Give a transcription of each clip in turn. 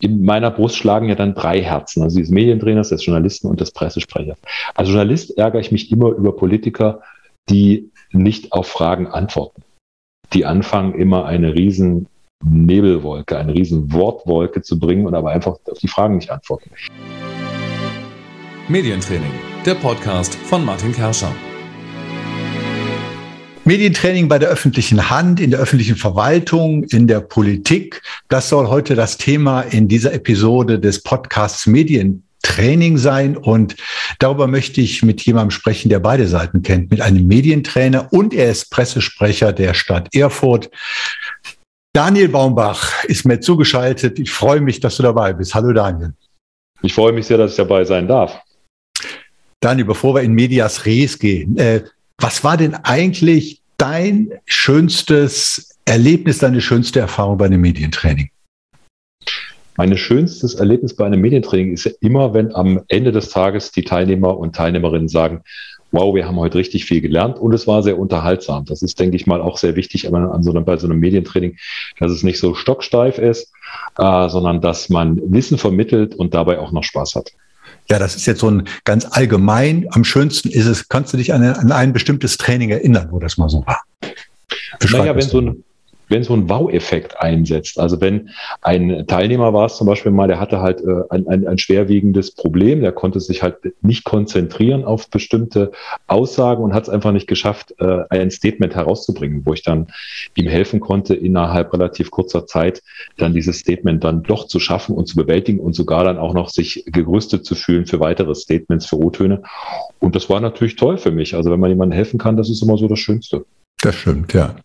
in meiner Brust schlagen ja dann drei Herzen, also des Medientrainers, des Journalisten und des Pressesprechers. Als Journalist ärgere ich mich immer über Politiker, die nicht auf Fragen antworten. Die anfangen, immer eine riesen Nebelwolke, eine riesen Wortwolke zu bringen und aber einfach auf die Fragen nicht antworten. Medientraining, der Podcast von Martin Kerscher. Medientraining bei der öffentlichen Hand, in der öffentlichen Verwaltung, in der Politik. Das soll heute das Thema in dieser Episode des Podcasts Medientraining sein. Und darüber möchte ich mit jemandem sprechen, der beide Seiten kennt, mit einem Medientrainer und er ist Pressesprecher der Stadt Erfurt. Daniel Baumbach ist mir zugeschaltet. Ich freue mich, dass du dabei bist. Hallo Daniel. Ich freue mich sehr, dass ich dabei sein darf. Daniel, bevor wir in Medias Res gehen, äh, was war denn eigentlich dein schönstes Erlebnis, deine schönste Erfahrung bei einem Medientraining? Mein schönstes Erlebnis bei einem Medientraining ist ja immer, wenn am Ende des Tages die Teilnehmer und Teilnehmerinnen sagen, wow, wir haben heute richtig viel gelernt und es war sehr unterhaltsam. Das ist, denke ich mal, auch sehr wichtig an so einem, bei so einem Medientraining, dass es nicht so stocksteif ist, äh, sondern dass man Wissen vermittelt und dabei auch noch Spaß hat. Ja, das ist jetzt so ein ganz allgemein. Am schönsten ist es, kannst du dich an, an ein bestimmtes Training erinnern, wo das mal so war? naja, wenn so ein, wenn so ein Wow-Effekt einsetzt. Also wenn ein Teilnehmer war es zum Beispiel mal, der hatte halt äh, ein, ein, ein schwerwiegendes Problem, der konnte sich halt nicht konzentrieren auf bestimmte Aussagen und hat es einfach nicht geschafft, äh, ein Statement herauszubringen, wo ich dann ihm helfen konnte, innerhalb relativ kurzer Zeit dann dieses Statement dann doch zu schaffen und zu bewältigen und sogar dann auch noch sich gerüstet zu fühlen für weitere Statements, für O-Töne. Und das war natürlich toll für mich. Also wenn man jemandem helfen kann, das ist immer so das Schönste. Das stimmt, ja.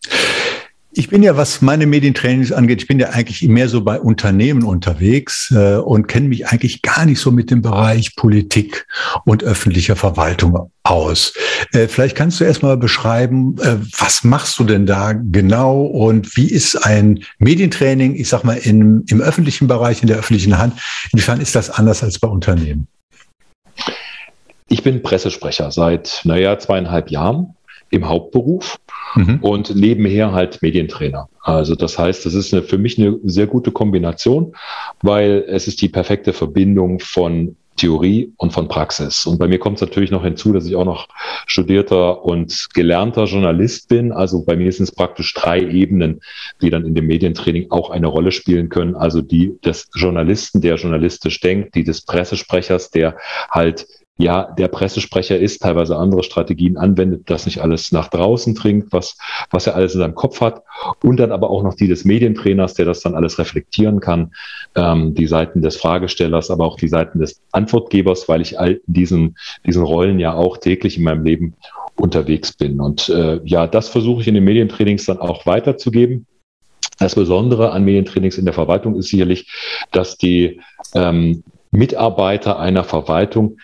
Ich bin ja, was meine Medientrainings angeht, ich bin ja eigentlich mehr so bei Unternehmen unterwegs äh, und kenne mich eigentlich gar nicht so mit dem Bereich Politik und öffentlicher Verwaltung aus. Äh, vielleicht kannst du erstmal beschreiben, äh, was machst du denn da genau und wie ist ein Medientraining, ich sag mal, in, im öffentlichen Bereich, in der öffentlichen Hand, inwiefern ist das anders als bei Unternehmen? Ich bin Pressesprecher seit, naja, zweieinhalb Jahren im Hauptberuf mhm. und nebenher halt Medientrainer. Also das heißt, das ist eine, für mich eine sehr gute Kombination, weil es ist die perfekte Verbindung von Theorie und von Praxis. Und bei mir kommt es natürlich noch hinzu, dass ich auch noch studierter und gelernter Journalist bin. Also bei mir sind es praktisch drei Ebenen, die dann in dem Medientraining auch eine Rolle spielen können. Also die des Journalisten, der journalistisch denkt, die des Pressesprechers, der halt ja, der Pressesprecher ist, teilweise andere Strategien anwendet, das nicht alles nach draußen dringt, was, was er alles in seinem Kopf hat. Und dann aber auch noch die des Medientrainers, der das dann alles reflektieren kann, ähm, die Seiten des Fragestellers, aber auch die Seiten des Antwortgebers, weil ich all diesen, diesen Rollen ja auch täglich in meinem Leben unterwegs bin. Und äh, ja, das versuche ich in den Medientrainings dann auch weiterzugeben. Das Besondere an Medientrainings in der Verwaltung ist sicherlich, dass die ähm, Mitarbeiter einer Verwaltung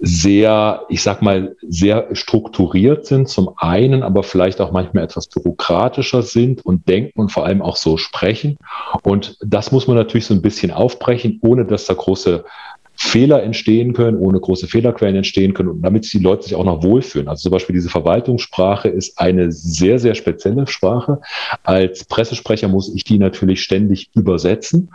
sehr, ich sag mal, sehr strukturiert sind zum einen, aber vielleicht auch manchmal etwas bürokratischer sind und denken und vor allem auch so sprechen. Und das muss man natürlich so ein bisschen aufbrechen, ohne dass da große Fehler entstehen können, ohne große Fehlerquellen entstehen können und damit die Leute sich auch noch wohlfühlen. Also zum Beispiel diese Verwaltungssprache ist eine sehr, sehr spezielle Sprache. Als Pressesprecher muss ich die natürlich ständig übersetzen.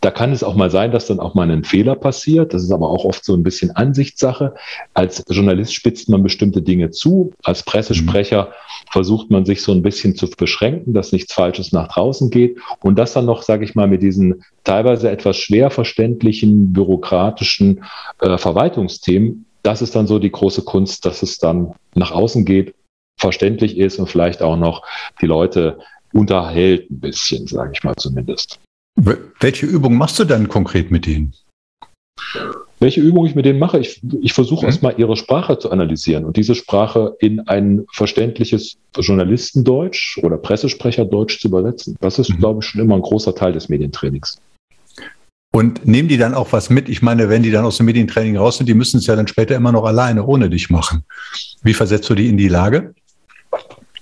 Da kann es auch mal sein, dass dann auch mal ein Fehler passiert. Das ist aber auch oft so ein bisschen Ansichtssache. Als Journalist spitzt man bestimmte Dinge zu. Als Pressesprecher mhm. versucht man sich so ein bisschen zu beschränken, dass nichts Falsches nach draußen geht. Und das dann noch, sage ich mal, mit diesen teilweise etwas schwer verständlichen, bürokratischen äh, Verwaltungsthemen. Das ist dann so die große Kunst, dass es dann nach außen geht, verständlich ist und vielleicht auch noch die Leute unterhält ein bisschen, sage ich mal zumindest. Welche Übung machst du dann konkret mit denen? Welche Übung ich mit denen mache? Ich, ich versuche mhm. erstmal ihre Sprache zu analysieren und diese Sprache in ein verständliches Journalistendeutsch oder Pressesprecherdeutsch zu übersetzen. Das ist, mhm. glaube ich, schon immer ein großer Teil des Medientrainings. Und nehmen die dann auch was mit? Ich meine, wenn die dann aus dem Medientraining raus sind, die müssen es ja dann später immer noch alleine ohne dich machen. Wie versetzt du die in die Lage?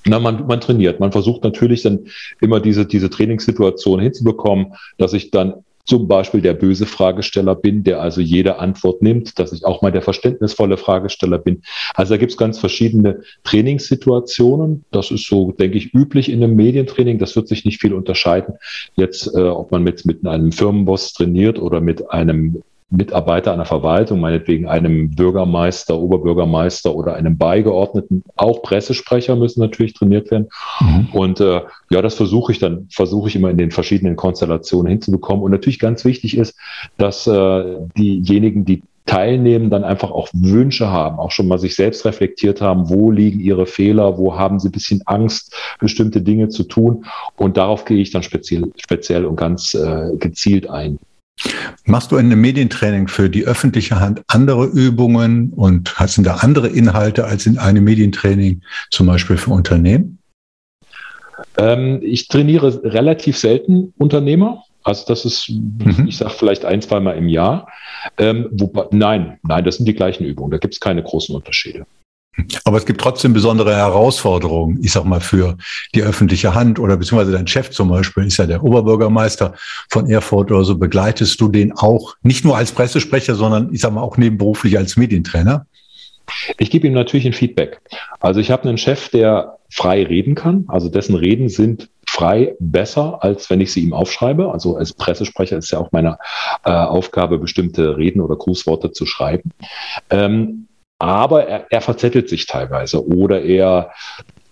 Na, man, man trainiert. Man versucht natürlich dann immer diese, diese Trainingssituation hinzubekommen, dass ich dann zum Beispiel der böse Fragesteller bin, der also jede Antwort nimmt, dass ich auch mal der verständnisvolle Fragesteller bin. Also da gibt es ganz verschiedene Trainingssituationen. Das ist so, denke ich, üblich in einem Medientraining. Das wird sich nicht viel unterscheiden. Jetzt, äh, ob man mit, mit einem Firmenboss trainiert oder mit einem Mitarbeiter einer Verwaltung, meinetwegen einem Bürgermeister, Oberbürgermeister oder einem Beigeordneten, auch Pressesprecher müssen natürlich trainiert werden. Mhm. Und äh, ja, das versuche ich dann, versuche ich immer in den verschiedenen Konstellationen hinzubekommen. Und natürlich ganz wichtig ist, dass äh, diejenigen, die teilnehmen, dann einfach auch Wünsche haben, auch schon mal sich selbst reflektiert haben, wo liegen ihre Fehler, wo haben sie ein bisschen Angst, bestimmte Dinge zu tun. Und darauf gehe ich dann speziell, speziell und ganz äh, gezielt ein. Machst du in einem Medientraining für die öffentliche Hand andere Übungen und hast du da andere Inhalte als in einem Medientraining zum Beispiel für Unternehmen? Ähm, ich trainiere relativ selten Unternehmer. Also das ist, mhm. ich sage vielleicht ein, zweimal im Jahr. Ähm, wobei, nein, nein, das sind die gleichen Übungen. Da gibt es keine großen Unterschiede. Aber es gibt trotzdem besondere Herausforderungen, ich sag mal, für die öffentliche Hand oder beziehungsweise dein Chef zum Beispiel ist ja der Oberbürgermeister von Erfurt oder so. Begleitest du den auch nicht nur als Pressesprecher, sondern ich sag mal auch nebenberuflich als Medientrainer? Ich gebe ihm natürlich ein Feedback. Also ich habe einen Chef, der frei reden kann. Also dessen Reden sind frei besser, als wenn ich sie ihm aufschreibe. Also als Pressesprecher ist ja auch meine äh, Aufgabe, bestimmte Reden oder Grußworte zu schreiben. Ähm, aber er, er verzettelt sich teilweise oder er,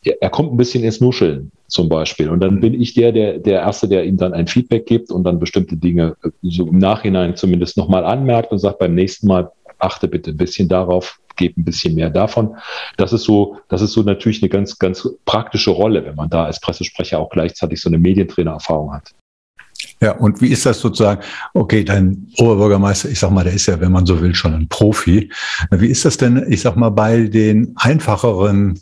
er kommt ein bisschen ins Nuscheln zum Beispiel. Und dann bin ich der, der, der Erste, der ihm dann ein Feedback gibt und dann bestimmte Dinge so im Nachhinein zumindest nochmal anmerkt und sagt, beim nächsten Mal achte bitte ein bisschen darauf, gebe ein bisschen mehr davon. Das ist so, das ist so natürlich eine ganz, ganz praktische Rolle, wenn man da als Pressesprecher auch gleichzeitig so eine Medientrainererfahrung hat. Ja, und wie ist das sozusagen? Okay, dein Oberbürgermeister, ich sag mal, der ist ja, wenn man so will, schon ein Profi. Wie ist das denn, ich sag mal, bei den einfacheren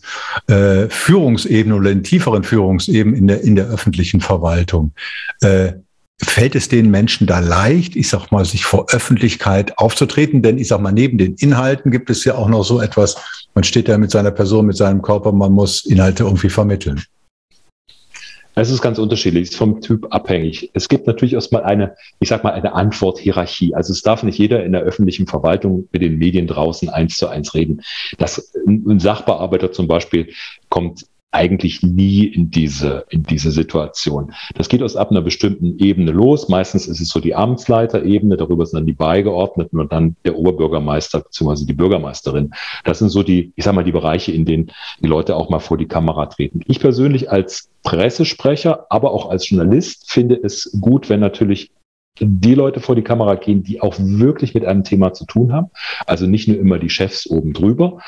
äh, Führungsebenen oder den tieferen Führungsebenen in der, in der öffentlichen Verwaltung? Äh, fällt es den Menschen da leicht, ich sag mal, sich vor Öffentlichkeit aufzutreten? Denn ich sag mal, neben den Inhalten gibt es ja auch noch so etwas, man steht da mit seiner Person, mit seinem Körper, man muss Inhalte irgendwie vermitteln. Es ist ganz unterschiedlich, ist vom Typ abhängig. Es gibt natürlich erstmal eine, ich sag mal, eine Antworthierarchie. Also es darf nicht jeder in der öffentlichen Verwaltung mit den Medien draußen eins zu eins reden. Das, ein Sachbearbeiter zum Beispiel kommt eigentlich nie in diese, in diese Situation. Das geht aus ab einer bestimmten Ebene los. Meistens ist es so die Amtsleiterebene, darüber sind dann die Beigeordneten und dann der Oberbürgermeister bzw. die Bürgermeisterin. Das sind so die, ich sag mal, die Bereiche, in denen die Leute auch mal vor die Kamera treten. Ich persönlich als Pressesprecher, aber auch als Journalist finde es gut, wenn natürlich die Leute vor die Kamera gehen, die auch wirklich mit einem Thema zu tun haben. Also nicht nur immer die Chefs oben drüber.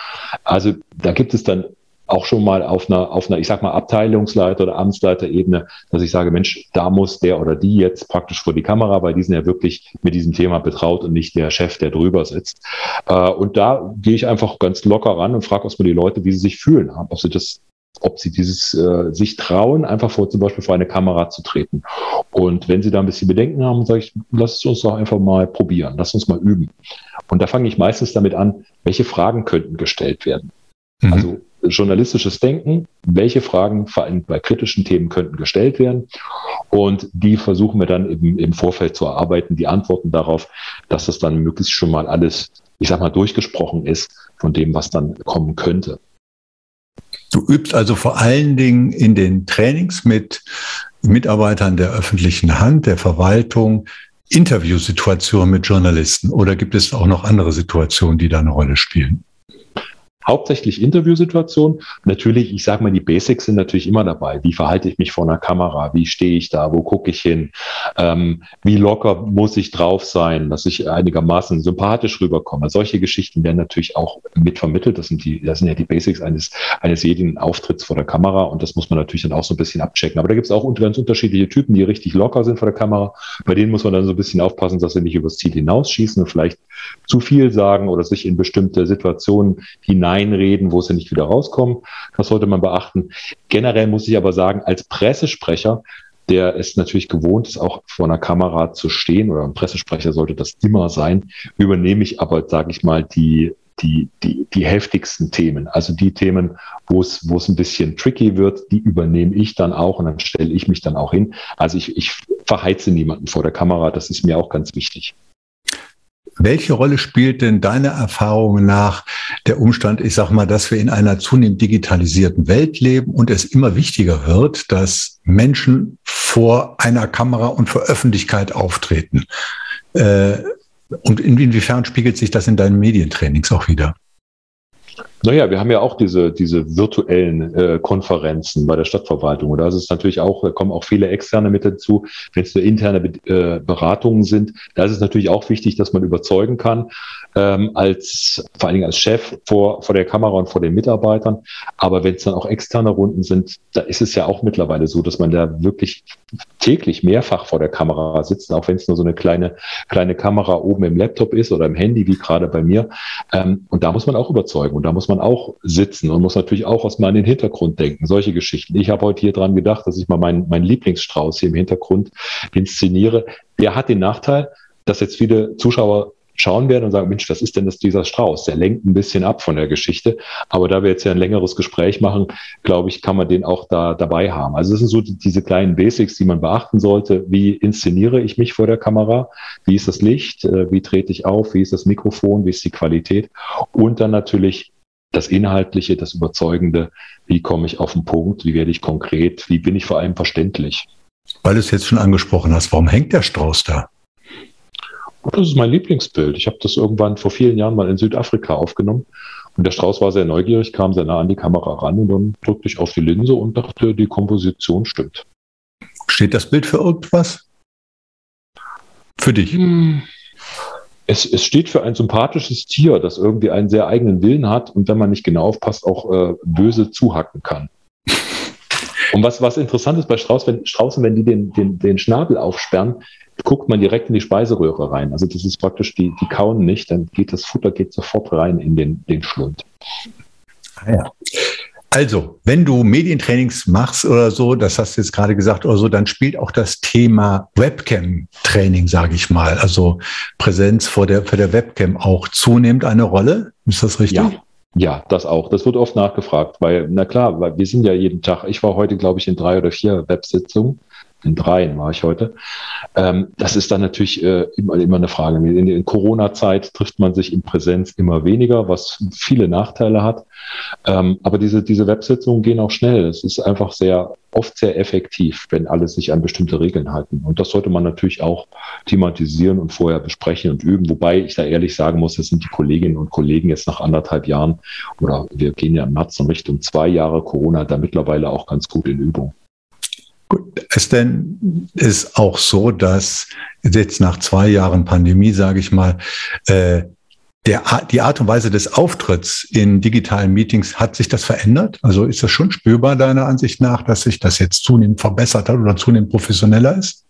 Also da gibt es dann auch schon mal auf einer, auf einer, ich sag mal, Abteilungsleiter- oder Amtsleiterebene, dass ich sage, Mensch, da muss der oder die jetzt praktisch vor die Kamera, weil die sind ja wirklich mit diesem Thema betraut und nicht der Chef, der drüber sitzt. Äh, und da gehe ich einfach ganz locker ran und frage erstmal die Leute, wie sie sich fühlen, ob sie das ob sie dieses äh, sich trauen, einfach vor zum Beispiel vor eine Kamera zu treten. Und wenn sie da ein bisschen Bedenken haben, sage ich, lasst uns doch einfach mal probieren, lasst uns mal üben. Und da fange ich meistens damit an, welche Fragen könnten gestellt werden. Mhm. Also journalistisches Denken, welche Fragen vor allem bei kritischen Themen könnten gestellt werden. Und die versuchen wir dann eben im Vorfeld zu erarbeiten, die Antworten darauf, dass das dann möglichst schon mal alles, ich sag mal, durchgesprochen ist von dem, was dann kommen könnte. Du übst also vor allen Dingen in den Trainings mit Mitarbeitern der öffentlichen Hand, der Verwaltung, Interviewsituationen mit Journalisten oder gibt es auch noch andere Situationen, die da eine Rolle spielen? Hauptsächlich Interviewsituationen. Natürlich, ich sage mal, die Basics sind natürlich immer dabei. Wie verhalte ich mich vor einer Kamera? Wie stehe ich da? Wo gucke ich hin? Ähm, wie locker muss ich drauf sein, dass ich einigermaßen sympathisch rüberkomme? Solche Geschichten werden natürlich auch mitvermittelt. Das sind die, das sind ja die Basics eines, eines jeden Auftritts vor der Kamera und das muss man natürlich dann auch so ein bisschen abchecken. Aber da gibt es auch ganz unterschiedliche Typen, die richtig locker sind vor der Kamera. Bei denen muss man dann so ein bisschen aufpassen, dass sie nicht übers Ziel hinausschießen und vielleicht zu viel sagen oder sich in bestimmte Situationen hinein einreden, wo sie nicht wieder rauskommen. Das sollte man beachten. Generell muss ich aber sagen, als Pressesprecher, der es natürlich gewohnt ist, auch vor einer Kamera zu stehen, oder ein Pressesprecher sollte das immer sein, übernehme ich aber, sage ich mal, die die, die, die heftigsten Themen. Also die Themen, wo es, wo es ein bisschen tricky wird, die übernehme ich dann auch und dann stelle ich mich dann auch hin. Also ich, ich verheize niemanden vor der Kamera, das ist mir auch ganz wichtig. Welche Rolle spielt denn deiner Erfahrung nach der Umstand, ich sage mal, dass wir in einer zunehmend digitalisierten Welt leben und es immer wichtiger wird, dass Menschen vor einer Kamera und vor Öffentlichkeit auftreten? Äh, und inwiefern spiegelt sich das in deinen Medientrainings auch wieder? Naja, wir haben ja auch diese, diese virtuellen äh, Konferenzen bei der Stadtverwaltung. Und da ist es natürlich auch, kommen auch viele Externe mit dazu. Wenn es nur interne äh, Beratungen sind, da ist es natürlich auch wichtig, dass man überzeugen kann, ähm, als, vor allen Dingen als Chef vor, vor der Kamera und vor den Mitarbeitern. Aber wenn es dann auch externe Runden sind, da ist es ja auch mittlerweile so, dass man da wirklich täglich mehrfach vor der Kamera sitzt, auch wenn es nur so eine kleine, kleine Kamera oben im Laptop ist oder im Handy, wie gerade bei mir. Ähm, und da muss man auch überzeugen. Und da muss man auch sitzen und muss natürlich auch aus meinem Hintergrund denken, solche Geschichten. Ich habe heute hier dran gedacht, dass ich mal meinen, meinen Lieblingsstrauß hier im Hintergrund inszeniere. Der hat den Nachteil, dass jetzt viele Zuschauer schauen werden und sagen, Mensch, was ist denn das dieser Strauß? Der lenkt ein bisschen ab von der Geschichte. Aber da wir jetzt ja ein längeres Gespräch machen, glaube ich, kann man den auch da dabei haben. Also es sind so die, diese kleinen Basics, die man beachten sollte. Wie inszeniere ich mich vor der Kamera? Wie ist das Licht? Äh, wie trete ich auf? Wie ist das Mikrofon? Wie ist die Qualität? Und dann natürlich das Inhaltliche, das Überzeugende. Wie komme ich auf den Punkt? Wie werde ich konkret? Wie bin ich vor allem verständlich? Weil du es jetzt schon angesprochen hast, warum hängt der Strauß da? Das ist mein Lieblingsbild. Ich habe das irgendwann vor vielen Jahren mal in Südafrika aufgenommen. Und der Strauß war sehr neugierig, kam sehr nah an die Kamera ran und dann drückte ich auf die Linse und dachte, die Komposition stimmt. Steht das Bild für irgendwas? Für dich? Hm. Es, es steht für ein sympathisches Tier, das irgendwie einen sehr eigenen Willen hat und wenn man nicht genau aufpasst, auch äh, böse zuhacken kann. Und was, was interessant ist bei Strauß, wenn, Straußen, wenn die den, den, den Schnabel aufsperren, guckt man direkt in die Speiseröhre rein. Also das ist praktisch, die, die kauen nicht, dann geht das Futter geht sofort rein in den, den Schlund. Ah ja. Also, wenn du Medientrainings machst oder so, das hast du jetzt gerade gesagt oder so, dann spielt auch das Thema Webcam-Training, sage ich mal, also Präsenz vor der, vor der Webcam auch zunehmend eine Rolle. Ist das richtig? Ja. Ja, das auch. Das wird oft nachgefragt, weil, na klar, weil wir sind ja jeden Tag, ich war heute, glaube ich, in drei oder vier Websitzungen in dreien war ich heute. Ähm, das ist dann natürlich äh, immer, immer eine Frage. In, in Corona-Zeit trifft man sich in Präsenz immer weniger, was viele Nachteile hat. Ähm, aber diese, diese Websitzungen gehen auch schnell. Es ist einfach sehr, oft sehr effektiv, wenn alle sich an bestimmte Regeln halten. Und das sollte man natürlich auch thematisieren und vorher besprechen und üben. Wobei ich da ehrlich sagen muss, das sind die Kolleginnen und Kollegen jetzt nach anderthalb Jahren oder wir gehen ja im März in Richtung zwei Jahre Corona da mittlerweile auch ganz gut in Übung. Gut, es denn ist auch so, dass jetzt nach zwei Jahren Pandemie, sage ich mal, äh, der, die Art und Weise des Auftritts in digitalen Meetings, hat sich das verändert? Also ist das schon spürbar deiner Ansicht nach, dass sich das jetzt zunehmend verbessert hat oder zunehmend professioneller ist?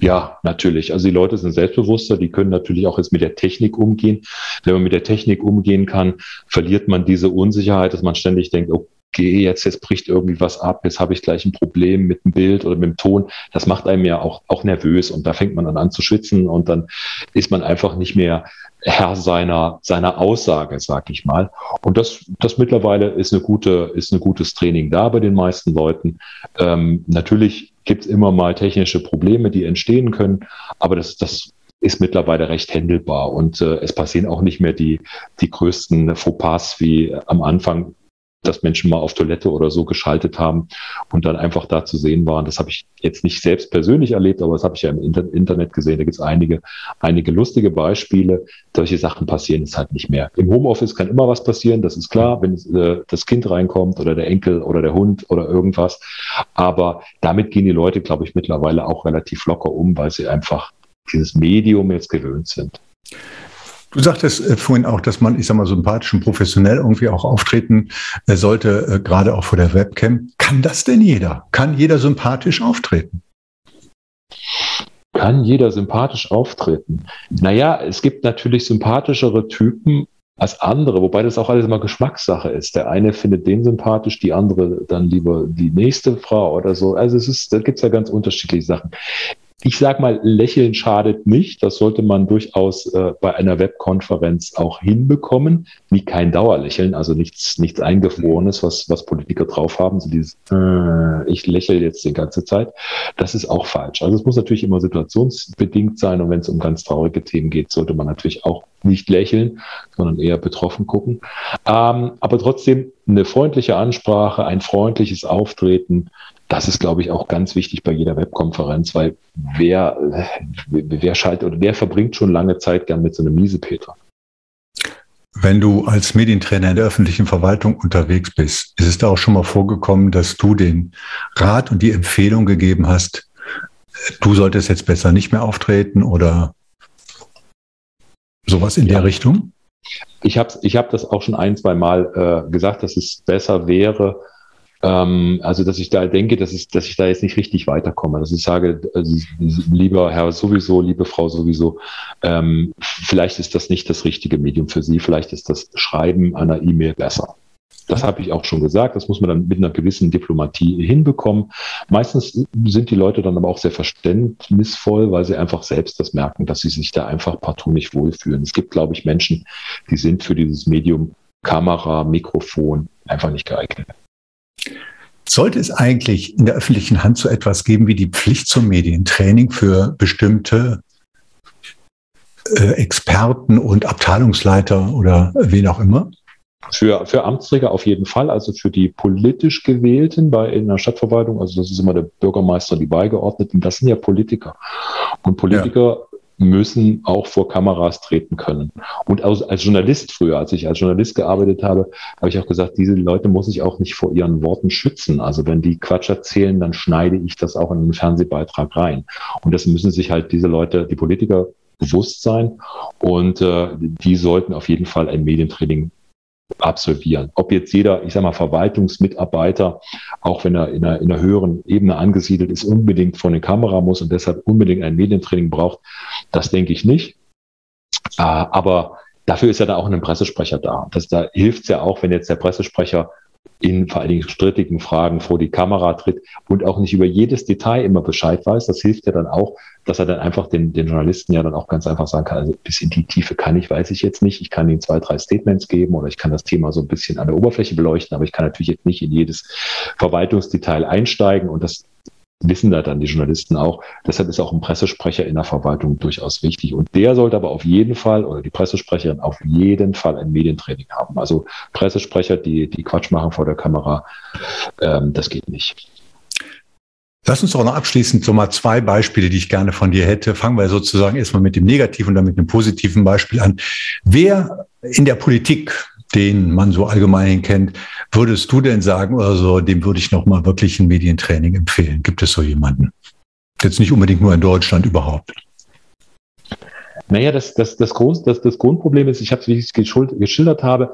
Ja, natürlich. Also die Leute sind selbstbewusster, die können natürlich auch jetzt mit der Technik umgehen. Wenn man mit der Technik umgehen kann, verliert man diese Unsicherheit, dass man ständig denkt, oh gehe jetzt, jetzt bricht irgendwie was ab, jetzt habe ich gleich ein Problem mit dem Bild oder mit dem Ton. Das macht einem ja auch, auch nervös und da fängt man dann an zu schwitzen und dann ist man einfach nicht mehr Herr seiner, seiner Aussage, sag ich mal. Und das, das mittlerweile ist eine gute, ist ein gutes Training da bei den meisten Leuten. Ähm, natürlich gibt es immer mal technische Probleme, die entstehen können, aber das, das ist mittlerweile recht händelbar und äh, es passieren auch nicht mehr die, die größten Fauxpas wie am Anfang dass Menschen mal auf Toilette oder so geschaltet haben und dann einfach da zu sehen waren. Das habe ich jetzt nicht selbst persönlich erlebt, aber das habe ich ja im Internet gesehen. Da gibt es einige, einige lustige Beispiele. Solche Sachen passieren jetzt halt nicht mehr. Im Homeoffice kann immer was passieren, das ist klar, wenn äh, das Kind reinkommt oder der Enkel oder der Hund oder irgendwas. Aber damit gehen die Leute, glaube ich, mittlerweile auch relativ locker um, weil sie einfach dieses Medium jetzt gewöhnt sind. Du sagtest äh, vorhin auch, dass man, ich sag mal, sympathisch und professionell irgendwie auch auftreten äh, sollte, äh, gerade auch vor der Webcam. Kann das denn jeder? Kann jeder sympathisch auftreten? Kann jeder sympathisch auftreten? Naja, es gibt natürlich sympathischere Typen als andere, wobei das auch alles immer Geschmackssache ist. Der eine findet den sympathisch, die andere dann lieber die nächste Frau oder so. Also es ist, da gibt es ja ganz unterschiedliche Sachen. Ich sage mal, Lächeln schadet nicht. Das sollte man durchaus äh, bei einer Webkonferenz auch hinbekommen. Wie kein Dauerlächeln, also nichts, nichts Eingefrorenes, was, was Politiker drauf haben. So dieses, äh, ich lächle jetzt die ganze Zeit. Das ist auch falsch. Also es muss natürlich immer situationsbedingt sein. Und wenn es um ganz traurige Themen geht, sollte man natürlich auch nicht lächeln, sondern eher betroffen gucken. Ähm, aber trotzdem eine freundliche Ansprache, ein freundliches Auftreten, das ist, glaube ich, auch ganz wichtig bei jeder Webkonferenz, weil wer, wer schaltet oder wer verbringt schon lange Zeit gern mit so einem Miesepeter? Wenn du als Medientrainer in der öffentlichen Verwaltung unterwegs bist, ist es da auch schon mal vorgekommen, dass du den Rat und die Empfehlung gegeben hast, du solltest jetzt besser nicht mehr auftreten oder sowas in ja. der Richtung? Ich habe ich hab das auch schon ein, zwei Mal äh, gesagt, dass es besser wäre, ähm, also, dass ich da denke, dass, ich, dass ich da jetzt nicht richtig weiterkomme. Dass ich sage, also, lieber Herr sowieso, liebe Frau sowieso, ähm, vielleicht ist das nicht das richtige Medium für Sie, vielleicht ist das Schreiben einer E-Mail besser. Das habe ich auch schon gesagt. Das muss man dann mit einer gewissen Diplomatie hinbekommen. Meistens sind die Leute dann aber auch sehr verständnisvoll, weil sie einfach selbst das merken, dass sie sich da einfach partout nicht wohlfühlen. Es gibt, glaube ich, Menschen, die sind für dieses Medium Kamera, Mikrofon einfach nicht geeignet. Sollte es eigentlich in der öffentlichen Hand so etwas geben wie die Pflicht zum Medientraining für bestimmte äh, Experten und Abteilungsleiter oder wen auch immer? Für, für Amtsträger auf jeden Fall, also für die politisch Gewählten bei in der Stadtverwaltung, also das ist immer der Bürgermeister, die Beigeordneten, das sind ja Politiker. Und Politiker müssen auch vor Kameras treten können. Und als, als Journalist früher, als ich als Journalist gearbeitet habe, habe ich auch gesagt, diese Leute muss ich auch nicht vor ihren Worten schützen. Also wenn die Quatsch erzählen, dann schneide ich das auch in einen Fernsehbeitrag rein. Und das müssen sich halt diese Leute, die Politiker bewusst sein. Und äh, die sollten auf jeden Fall ein Medientraining absolvieren. Ob jetzt jeder, ich sage mal, Verwaltungsmitarbeiter, auch wenn er in einer, in einer höheren Ebene angesiedelt ist, unbedingt vor eine Kamera muss und deshalb unbedingt ein Medientraining braucht, das denke ich nicht. Äh, aber dafür ist ja da auch ein Pressesprecher da. Das, da hilft es ja auch, wenn jetzt der Pressesprecher in vor allen Dingen strittigen Fragen vor die Kamera tritt und auch nicht über jedes Detail immer Bescheid weiß. Das hilft ja dann auch, dass er dann einfach den, den Journalisten ja dann auch ganz einfach sagen kann, also bis in die Tiefe kann ich, weiß ich jetzt nicht. Ich kann ihnen zwei, drei Statements geben oder ich kann das Thema so ein bisschen an der Oberfläche beleuchten, aber ich kann natürlich jetzt nicht in jedes Verwaltungsdetail einsteigen und das wissen da dann die Journalisten auch. Deshalb ist auch ein Pressesprecher in der Verwaltung durchaus wichtig. Und der sollte aber auf jeden Fall, oder die Pressesprecherin auf jeden Fall ein Medientraining haben. Also Pressesprecher, die, die Quatsch machen vor der Kamera, ähm, das geht nicht. Lass uns doch noch abschließend so mal zwei Beispiele, die ich gerne von dir hätte. Fangen wir sozusagen erstmal mit dem negativen und dann mit einem positiven Beispiel an. Wer in der Politik den man so allgemein kennt. Würdest du denn sagen, also dem würde ich noch mal wirklich ein Medientraining empfehlen? Gibt es so jemanden? Jetzt nicht unbedingt nur in Deutschland überhaupt. Naja, das, das, das, Grund, das, das Grundproblem ist, ich habe es, wie ich es geschildert habe,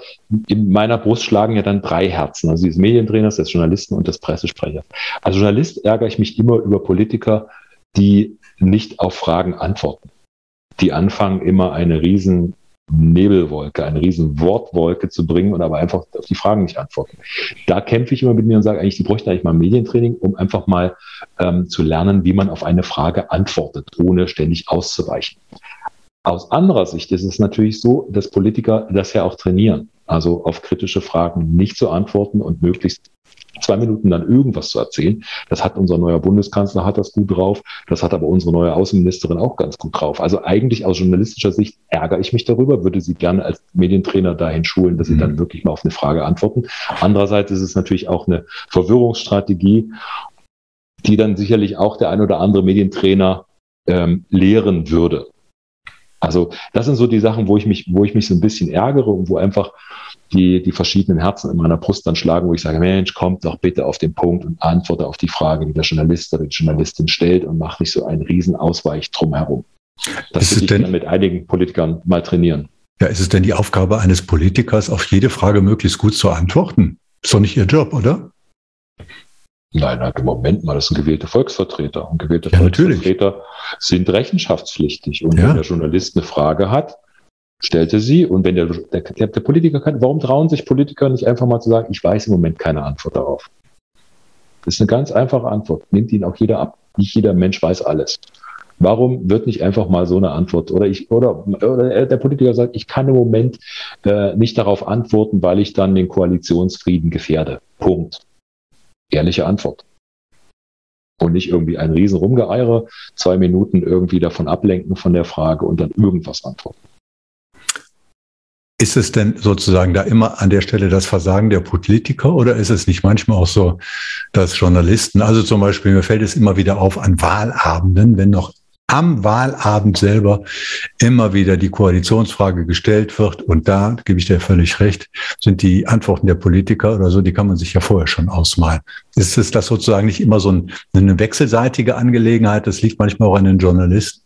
in meiner Brust schlagen ja dann drei Herzen. Also des Medientrainers, des Journalisten und des Pressesprechers. Als Journalist ärgere ich mich immer über Politiker, die nicht auf Fragen antworten. Die anfangen, immer eine riesen Nebelwolke, eine riesen Wortwolke zu bringen und aber einfach auf die Fragen nicht antworten. Da kämpfe ich immer mit mir und sage eigentlich, die bräuchten eigentlich mal Medientraining, um einfach mal ähm, zu lernen, wie man auf eine Frage antwortet, ohne ständig auszuweichen. Aus anderer Sicht ist es natürlich so, dass Politiker das ja auch trainieren. Also auf kritische Fragen nicht zu antworten und möglichst zwei Minuten dann irgendwas zu erzählen. Das hat unser neuer Bundeskanzler hat das gut drauf. Das hat aber unsere neue Außenministerin auch ganz gut drauf. Also eigentlich aus journalistischer Sicht ärgere ich mich darüber, würde sie gerne als Medientrainer dahin schulen, dass sie mhm. dann wirklich mal auf eine Frage antworten. Andererseits ist es natürlich auch eine Verwirrungsstrategie, die dann sicherlich auch der ein oder andere Medientrainer ähm, lehren würde. Also das sind so die Sachen, wo ich mich, wo ich mich so ein bisschen ärgere und wo einfach die, die verschiedenen Herzen in meiner Brust dann schlagen, wo ich sage, Mensch, kommt doch bitte auf den Punkt und antworte auf die Frage, die der Journalist oder die Journalistin stellt und mach nicht so einen riesen Ausweich drumherum. Das würde ich denn, mit einigen Politikern mal trainieren. Ja, ist es denn die Aufgabe eines Politikers, auf jede Frage möglichst gut zu antworten? Ist doch nicht Ihr Job, oder? Nein, nein, Moment mal, das sind gewählte Volksvertreter. Und gewählte ja, Volksvertreter natürlich. sind rechenschaftspflichtig. Und ja. wenn der Journalist eine Frage hat, stellte sie. Und wenn der, der, der Politiker kann, warum trauen sich Politiker nicht einfach mal zu sagen, ich weiß im Moment keine Antwort darauf? Das ist eine ganz einfache Antwort. Nimmt ihn auch jeder ab. Nicht jeder Mensch weiß alles. Warum wird nicht einfach mal so eine Antwort? Oder ich, oder, oder der Politiker sagt, ich kann im Moment äh, nicht darauf antworten, weil ich dann den Koalitionsfrieden gefährde. Punkt. Ehrliche Antwort. Und nicht irgendwie ein riesen Rumgeeire, zwei Minuten irgendwie davon ablenken von der Frage und dann irgendwas antworten. Ist es denn sozusagen da immer an der Stelle das Versagen der Politiker oder ist es nicht manchmal auch so, dass Journalisten, also zum Beispiel, mir fällt es immer wieder auf an Wahlabenden, wenn noch am Wahlabend selber immer wieder die Koalitionsfrage gestellt wird. Und da gebe ich dir völlig recht, sind die Antworten der Politiker oder so, die kann man sich ja vorher schon ausmalen. Ist es das sozusagen nicht immer so eine wechselseitige Angelegenheit? Das liegt manchmal auch an den Journalisten.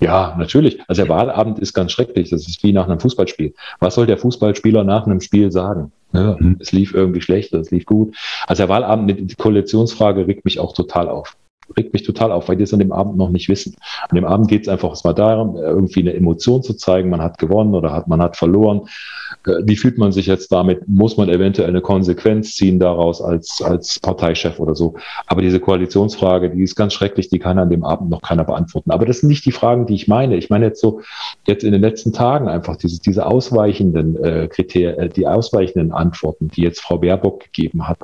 Ja, natürlich. Also der Wahlabend ist ganz schrecklich. Das ist wie nach einem Fußballspiel. Was soll der Fußballspieler nach einem Spiel sagen? Ja, mhm. Es lief irgendwie schlecht, es lief gut. Also der Wahlabend, die Koalitionsfrage regt mich auch total auf regt mich total auf, weil die es an dem Abend noch nicht wissen. An dem Abend geht es einfach mal darum, irgendwie eine Emotion zu zeigen, man hat gewonnen oder hat, man hat verloren. Äh, wie fühlt man sich jetzt damit? Muss man eventuell eine Konsequenz ziehen daraus als, als Parteichef oder so? Aber diese Koalitionsfrage, die ist ganz schrecklich, die kann an dem Abend noch keiner beantworten. Aber das sind nicht die Fragen, die ich meine. Ich meine jetzt so, jetzt in den letzten Tagen einfach diese, diese ausweichenden äh, Kriterien, äh, die ausweichenden Antworten, die jetzt Frau Baerbock gegeben hat,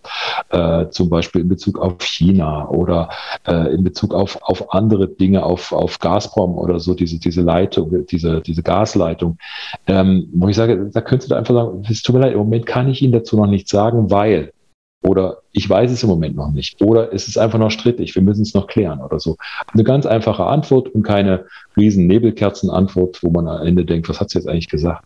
äh, zum Beispiel in Bezug auf China oder äh, in Bezug auf, auf andere Dinge, auf, auf Gazprom oder so, diese, diese Leitung, diese, diese Gasleitung, ähm, wo ich sage, da könntest du einfach sagen, es tut mir leid, im Moment kann ich Ihnen dazu noch nichts sagen, weil oder ich weiß es im Moment noch nicht. Oder es ist einfach noch strittig, wir müssen es noch klären oder so. Eine ganz einfache Antwort und keine riesen Nebelkerzenantwort, wo man am Ende denkt, was hat sie jetzt eigentlich gesagt?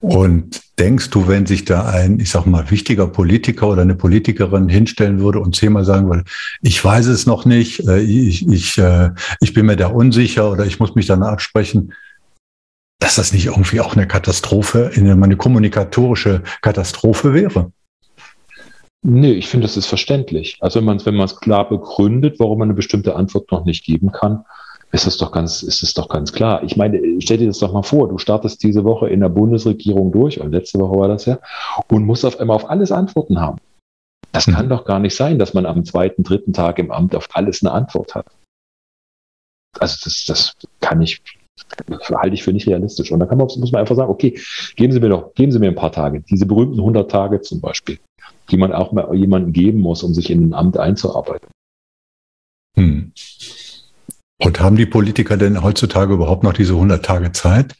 Und denkst du, wenn sich da ein, ich sag mal, wichtiger Politiker oder eine Politikerin hinstellen würde und zehnmal sagen würde, ich weiß es noch nicht, äh, ich, ich, äh, ich bin mir da unsicher oder ich muss mich dann absprechen, dass das nicht irgendwie auch eine Katastrophe, eine kommunikatorische Katastrophe wäre? Nee, ich finde, das ist verständlich. Also wenn man es wenn man es klar begründet, warum man eine bestimmte Antwort noch nicht geben kann, ist das doch ganz, ist es doch ganz klar. Ich meine, stell dir das doch mal vor, du startest diese Woche in der Bundesregierung durch, und letzte Woche war das ja, und musst auf einmal auf alles Antworten haben. Das mhm. kann doch gar nicht sein, dass man am zweiten, dritten Tag im Amt auf alles eine Antwort hat. Also das, das kann ich, halte ich für nicht realistisch. Und da kann man, muss man einfach sagen, okay, geben Sie mir doch, geben Sie mir ein paar Tage. Diese berühmten 100 Tage zum Beispiel, die man auch mal jemandem geben muss, um sich in ein Amt einzuarbeiten. Hm. Und haben die Politiker denn heutzutage überhaupt noch diese 100 Tage Zeit?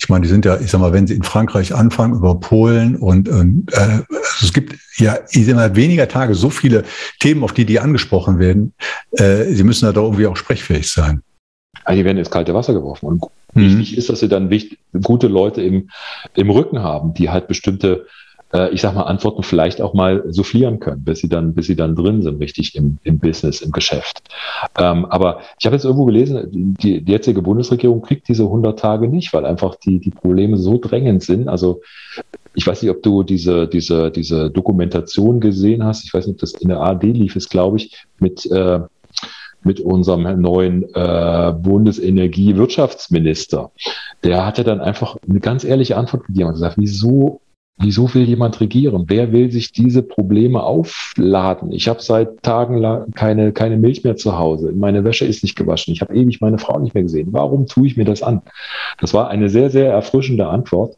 Ich meine, die sind ja, ich sag mal, wenn sie in Frankreich anfangen, über Polen und äh, also es gibt ja, ich sag mal, weniger Tage so viele Themen, auf die die angesprochen werden. Äh, sie müssen da doch irgendwie auch sprechfähig sein. Also die werden ins kalte Wasser geworfen. Und mhm. wichtig ist, dass sie dann wichtig, gute Leute im, im Rücken haben, die halt bestimmte äh, ich sag mal, Antworten vielleicht auch mal soufflieren können, bis sie dann, bis sie dann drin sind, richtig im, im Business, im Geschäft. Ähm, aber ich habe jetzt irgendwo gelesen, die, die jetzige Bundesregierung kriegt diese 100 Tage nicht, weil einfach die, die Probleme so drängend sind. Also ich weiß nicht, ob du diese, diese, diese Dokumentation gesehen hast. Ich weiß nicht, ob das in der ARD lief, ist, glaube ich, mit, äh, mit unserem neuen äh, Bundesenergiewirtschaftsminister. Der hatte dann einfach eine ganz ehrliche Antwort gegeben und gesagt, wieso Wieso will jemand regieren? Wer will sich diese Probleme aufladen? Ich habe seit Tagen keine, keine Milch mehr zu Hause. Meine Wäsche ist nicht gewaschen. Ich habe ewig meine Frau nicht mehr gesehen. Warum tue ich mir das an? Das war eine sehr, sehr erfrischende Antwort,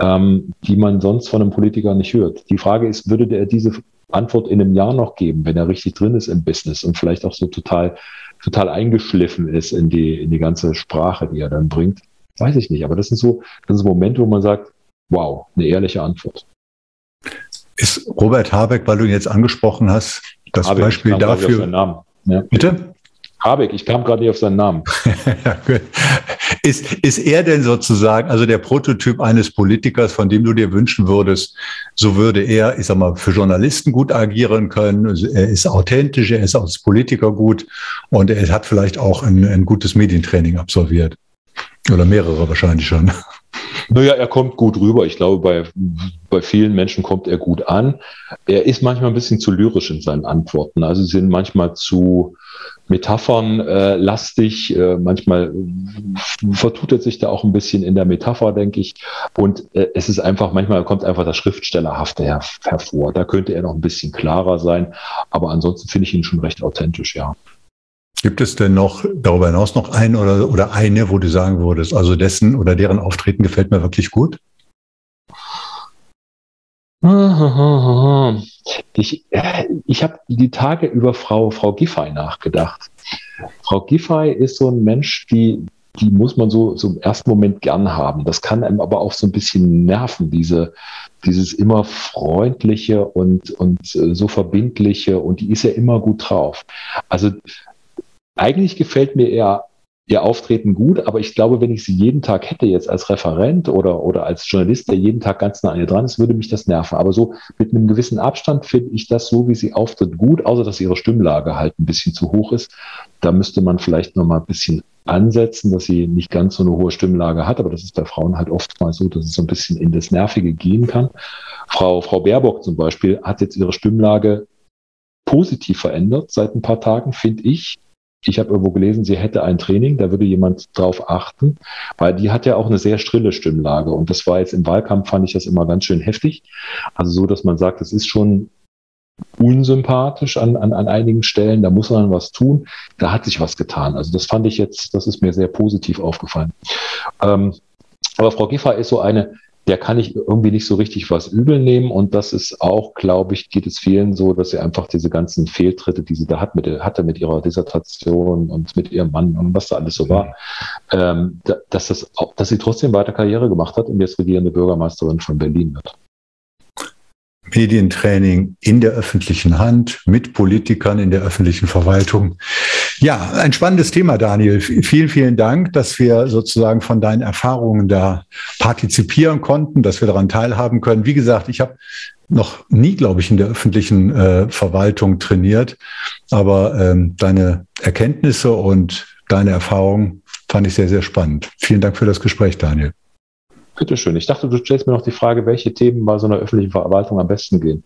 ähm, die man sonst von einem Politiker nicht hört. Die Frage ist, würde der diese Antwort in einem Jahr noch geben, wenn er richtig drin ist im Business und vielleicht auch so total, total eingeschliffen ist in die, in die ganze Sprache, die er dann bringt? Weiß ich nicht. Aber das sind so, das sind so Momente, wo man sagt, wow, eine ehrliche Antwort. Ist Robert Habeck, weil du ihn jetzt angesprochen hast, das Habeck, Beispiel ich dafür? Auf seinen Namen. Ja. Bitte? Habeck, ich kam gerade nicht auf seinen Namen. ist, ist er denn sozusagen, also der Prototyp eines Politikers, von dem du dir wünschen würdest, so würde er, ich sag mal, für Journalisten gut agieren können. Er ist authentisch, er ist als Politiker gut und er hat vielleicht auch ein, ein gutes Medientraining absolviert. Oder mehrere wahrscheinlich schon. Naja, er kommt gut rüber. Ich glaube, bei, bei vielen Menschen kommt er gut an. Er ist manchmal ein bisschen zu lyrisch in seinen Antworten. Also sie sind manchmal zu Metaphern äh, lastig. Äh, manchmal vertut er sich da auch ein bisschen in der Metapher, denke ich. Und äh, es ist einfach, manchmal kommt einfach das Schriftstellerhafte her, hervor. Da könnte er noch ein bisschen klarer sein. Aber ansonsten finde ich ihn schon recht authentisch, ja. Gibt es denn noch darüber hinaus noch einen oder, oder eine, wo du sagen würdest, also dessen oder deren Auftreten gefällt mir wirklich gut? Ich, ich habe die Tage über Frau, Frau Giffey nachgedacht. Frau Giffey ist so ein Mensch, die, die muss man so, so im ersten Moment gern haben. Das kann einem aber auch so ein bisschen nerven, diese, dieses immer freundliche und, und äh, so verbindliche und die ist ja immer gut drauf. Also eigentlich gefällt mir eher ihr Auftreten gut, aber ich glaube, wenn ich sie jeden Tag hätte, jetzt als Referent oder, oder als Journalist, der jeden Tag ganz nah an ihr dran ist, würde mich das nerven. Aber so mit einem gewissen Abstand finde ich das so, wie sie auftritt, gut, außer dass ihre Stimmlage halt ein bisschen zu hoch ist. Da müsste man vielleicht noch mal ein bisschen ansetzen, dass sie nicht ganz so eine hohe Stimmlage hat, aber das ist bei Frauen halt oft mal so, dass es so ein bisschen in das Nervige gehen kann. Frau, Frau Baerbock zum Beispiel hat jetzt ihre Stimmlage positiv verändert seit ein paar Tagen, finde ich ich habe irgendwo gelesen, sie hätte ein Training, da würde jemand drauf achten, weil die hat ja auch eine sehr strille Stimmlage und das war jetzt im Wahlkampf, fand ich das immer ganz schön heftig. Also so, dass man sagt, das ist schon unsympathisch an, an, an einigen Stellen, da muss man was tun, da hat sich was getan. Also das fand ich jetzt, das ist mir sehr positiv aufgefallen. Ähm, aber Frau Giffer ist so eine, der kann ich irgendwie nicht so richtig was übel nehmen. Und das ist auch, glaube ich, geht es vielen so, dass sie einfach diese ganzen Fehltritte, die sie da hat mit, hatte mit ihrer Dissertation und mit ihrem Mann und was da alles so war, ähm, dass, das auch, dass sie trotzdem weiter Karriere gemacht hat und jetzt regierende Bürgermeisterin von Berlin wird. Medientraining in der öffentlichen Hand mit Politikern in der öffentlichen Verwaltung. Ja, ein spannendes Thema, Daniel. Vielen, vielen Dank, dass wir sozusagen von deinen Erfahrungen da partizipieren konnten, dass wir daran teilhaben können. Wie gesagt, ich habe noch nie, glaube ich, in der öffentlichen äh, Verwaltung trainiert, aber ähm, deine Erkenntnisse und deine Erfahrungen fand ich sehr, sehr spannend. Vielen Dank für das Gespräch, Daniel. Bitteschön. Ich dachte, du stellst mir noch die Frage, welche Themen bei so einer öffentlichen Verwaltung am besten gehen.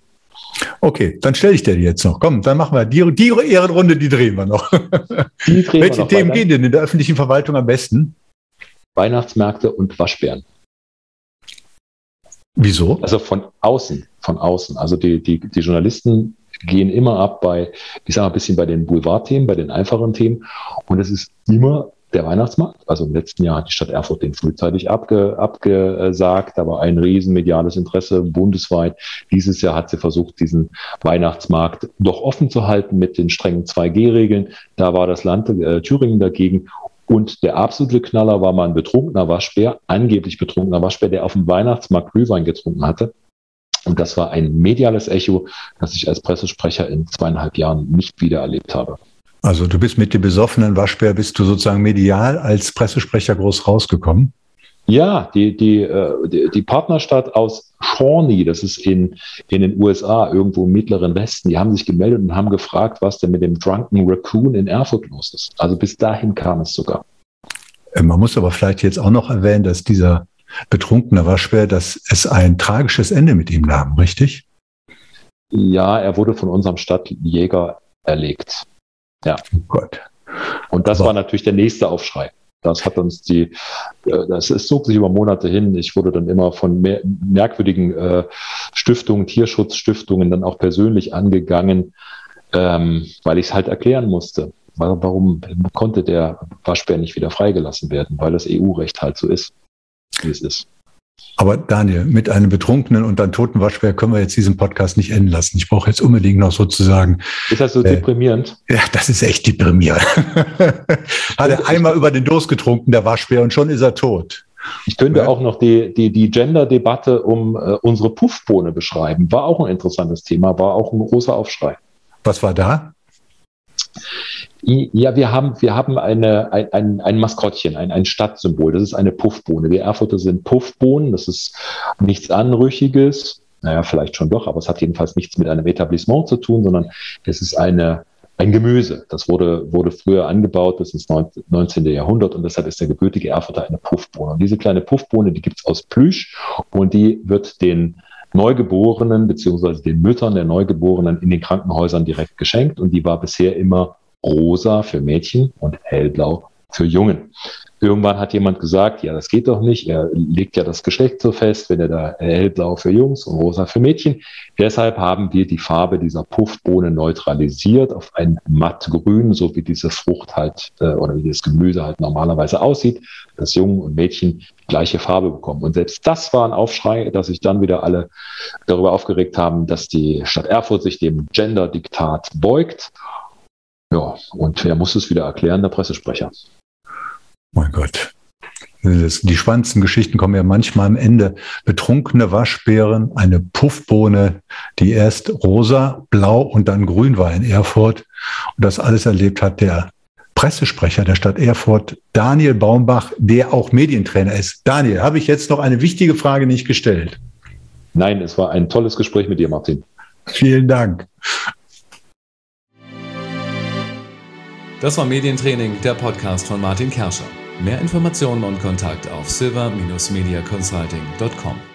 Okay, dann stelle ich dir die jetzt noch. Komm, dann machen wir die, die Ehrenrunde, die drehen wir noch. Drehen welche wir noch Themen gehen denn in der öffentlichen Verwaltung am besten? Weihnachtsmärkte und Waschbären. Wieso? Also von außen, von außen. Also die, die, die Journalisten gehen immer ab bei, ich sage mal ein bisschen bei den Boulevardthemen, bei den einfachen Themen. Und es ist immer der Weihnachtsmarkt. Also im letzten Jahr hat die Stadt Erfurt den frühzeitig abge, abgesagt. War ein riesen mediales Interesse bundesweit. Dieses Jahr hat sie versucht, diesen Weihnachtsmarkt doch offen zu halten mit den strengen 2G-Regeln. Da war das Land äh, Thüringen dagegen. Und der absolute Knaller war mal ein betrunkener Waschbär, angeblich betrunkener Waschbär, der auf dem Weihnachtsmarkt Glühwein getrunken hatte. Und das war ein mediales Echo, das ich als Pressesprecher in zweieinhalb Jahren nicht wieder erlebt habe. Also du bist mit dem besoffenen Waschbär, bist du sozusagen medial als Pressesprecher groß rausgekommen? Ja, die, die, äh, die, die Partnerstadt aus Shawnee, das ist in, in den USA, irgendwo im mittleren Westen, die haben sich gemeldet und haben gefragt, was denn mit dem Drunken Raccoon in Erfurt los ist. Also bis dahin kam es sogar. Äh, man muss aber vielleicht jetzt auch noch erwähnen, dass dieser betrunkene Waschbär, dass es ein tragisches Ende mit ihm nahm, richtig? Ja, er wurde von unserem Stadtjäger erlegt. Ja. Oh Gott. Und das Aber war natürlich der nächste Aufschrei. Das hat uns die, äh, das es zog sich über Monate hin. Ich wurde dann immer von mer merkwürdigen äh, Stiftungen, Tierschutzstiftungen dann auch persönlich angegangen, ähm, weil ich es halt erklären musste. Warum konnte der Waschbär nicht wieder freigelassen werden? Weil das EU-Recht halt so ist, wie es ist. Aber Daniel, mit einem betrunkenen und dann toten Waschbär können wir jetzt diesen Podcast nicht enden lassen. Ich brauche jetzt unbedingt noch sozusagen. Ist das so äh, deprimierend? Ja, das ist echt deprimierend. Hat er einmal über den Durst getrunken, der Waschbär, und schon ist er tot. Ich könnte ja. auch noch die, die, die Gender-Debatte um äh, unsere Puffbohne beschreiben. War auch ein interessantes Thema, war auch ein großer Aufschrei. Was war da? Ja, wir haben, wir haben eine, ein, ein, ein Maskottchen, ein, ein Stadtsymbol. Das ist eine Puffbohne. Wir Erfurter sind Puffbohnen. Das ist nichts Anrüchiges. Naja, vielleicht schon doch, aber es hat jedenfalls nichts mit einem Etablissement zu tun, sondern es ist eine, ein Gemüse. Das wurde, wurde früher angebaut, das ist 19. Jahrhundert und deshalb ist der gebürtige Erfurter eine Puffbohne. Und diese kleine Puffbohne, die gibt's aus Plüsch und die wird den Neugeborenen beziehungsweise den Müttern der Neugeborenen in den Krankenhäusern direkt geschenkt und die war bisher immer rosa für Mädchen und hellblau für Jungen. Irgendwann hat jemand gesagt, ja, das geht doch nicht. Er legt ja das Geschlecht so fest, wenn er da hellblau für Jungs und rosa für Mädchen. Deshalb haben wir die Farbe dieser Puffbohne neutralisiert auf ein mattgrün, so wie diese Frucht halt äh, oder wie das Gemüse halt normalerweise aussieht, dass Jungen und Mädchen gleiche Farbe bekommen. Und selbst das war ein Aufschrei, dass sich dann wieder alle darüber aufgeregt haben, dass die Stadt Erfurt sich dem Gender-Diktat beugt. Ja, und wer muss es wieder erklären? Der Pressesprecher. Mein Gott. Die spannendsten Geschichten kommen ja manchmal am Ende. Betrunkene Waschbären, eine Puffbohne, die erst rosa, blau und dann grün war in Erfurt. Und das alles erlebt hat der Pressesprecher der Stadt Erfurt, Daniel Baumbach, der auch Medientrainer ist. Daniel, habe ich jetzt noch eine wichtige Frage nicht gestellt? Nein, es war ein tolles Gespräch mit dir, Martin. Vielen Dank. Das war Medientraining, der Podcast von Martin Kerscher. Mehr Informationen und Kontakt auf silver-mediaconsulting.com.